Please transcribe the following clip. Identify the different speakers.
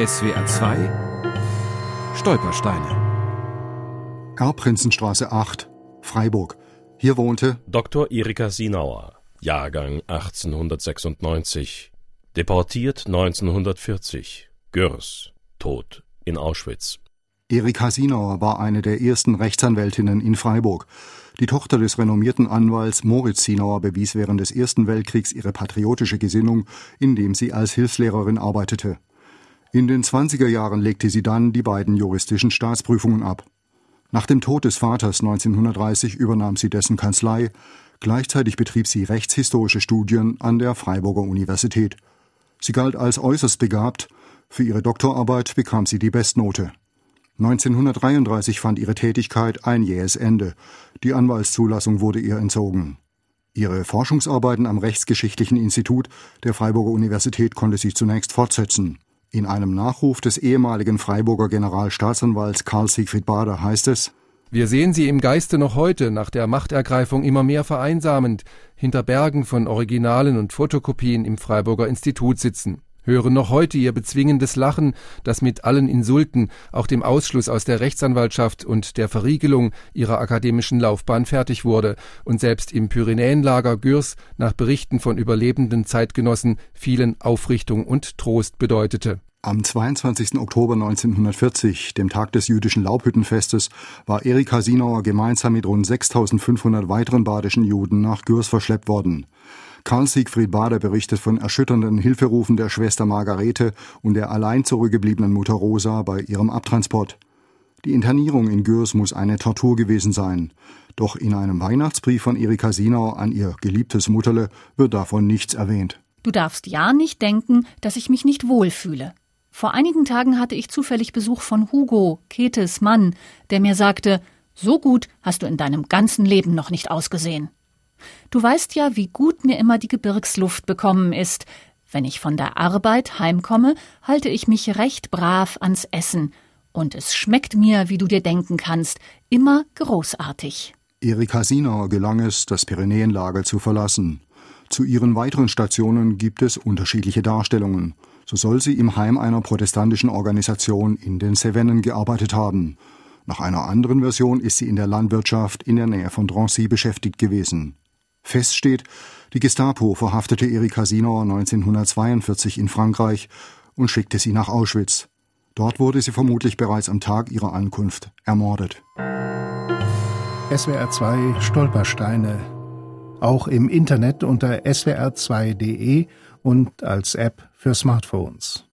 Speaker 1: SWR 2 Stolpersteine
Speaker 2: Erbprinzenstraße 8, Freiburg. Hier wohnte
Speaker 3: Dr. Erika Sinauer, Jahrgang 1896, deportiert 1940, Gürs, tot in Auschwitz.
Speaker 2: Erika Sinauer war eine der ersten Rechtsanwältinnen in Freiburg. Die Tochter des renommierten Anwalts Moritz Sinauer bewies während des Ersten Weltkriegs ihre patriotische Gesinnung, indem sie als Hilfslehrerin arbeitete. In den 20er Jahren legte sie dann die beiden juristischen Staatsprüfungen ab. Nach dem Tod des Vaters 1930 übernahm sie dessen Kanzlei, gleichzeitig betrieb sie rechtshistorische Studien an der Freiburger Universität. Sie galt als äußerst begabt, für ihre Doktorarbeit bekam sie die Bestnote. 1933 fand ihre Tätigkeit ein jähes Ende. Die Anwaltszulassung wurde ihr entzogen. Ihre Forschungsarbeiten am Rechtsgeschichtlichen Institut der Freiburger Universität konnte sie zunächst fortsetzen. In einem Nachruf des ehemaligen Freiburger Generalstaatsanwalts Karl Siegfried Bader heißt es
Speaker 4: Wir sehen sie im Geiste noch heute, nach der Machtergreifung immer mehr vereinsamend, hinter Bergen von Originalen und Fotokopien im Freiburger Institut sitzen hören noch heute ihr bezwingendes Lachen, das mit allen Insulten, auch dem Ausschluss aus der Rechtsanwaltschaft und der Verriegelung ihrer akademischen Laufbahn fertig wurde und selbst im Pyrenäenlager Gürs nach Berichten von überlebenden Zeitgenossen vielen Aufrichtung und Trost bedeutete.
Speaker 2: Am 22. Oktober 1940, dem Tag des jüdischen Laubhüttenfestes, war Erika Sinauer gemeinsam mit rund 6500 weiteren badischen Juden nach Gürs verschleppt worden. Karl Siegfried Bader berichtet von erschütternden Hilferufen der Schwester Margarete und der allein zurückgebliebenen Mutter Rosa bei ihrem Abtransport. Die Internierung in Gürs muss eine Tortur gewesen sein. Doch in einem Weihnachtsbrief von Erika Sinau an ihr geliebtes Mutterle wird davon nichts erwähnt.
Speaker 5: Du darfst ja nicht denken, dass ich mich nicht wohlfühle. Vor einigen Tagen hatte ich zufällig Besuch von Hugo, Ketes Mann, der mir sagte, so gut hast du in deinem ganzen Leben noch nicht ausgesehen. Du weißt ja, wie gut mir immer die Gebirgsluft bekommen ist. Wenn ich von der Arbeit heimkomme, halte ich mich recht brav ans Essen. Und es schmeckt mir, wie du dir denken kannst, immer großartig.
Speaker 2: Erika Sinauer gelang es, das Pyrenäenlager zu verlassen. Zu ihren weiteren Stationen gibt es unterschiedliche Darstellungen. So soll sie im Heim einer protestantischen Organisation in den Cevennen gearbeitet haben. Nach einer anderen Version ist sie in der Landwirtschaft in der Nähe von Drancy beschäftigt gewesen. Fest steht, die Gestapo verhaftete Erika Sinauer 1942 in Frankreich und schickte sie nach Auschwitz. Dort wurde sie vermutlich bereits am Tag ihrer Ankunft ermordet.
Speaker 6: SWR 2 Stolpersteine. Auch im Internet unter swr2.de und als App für Smartphones.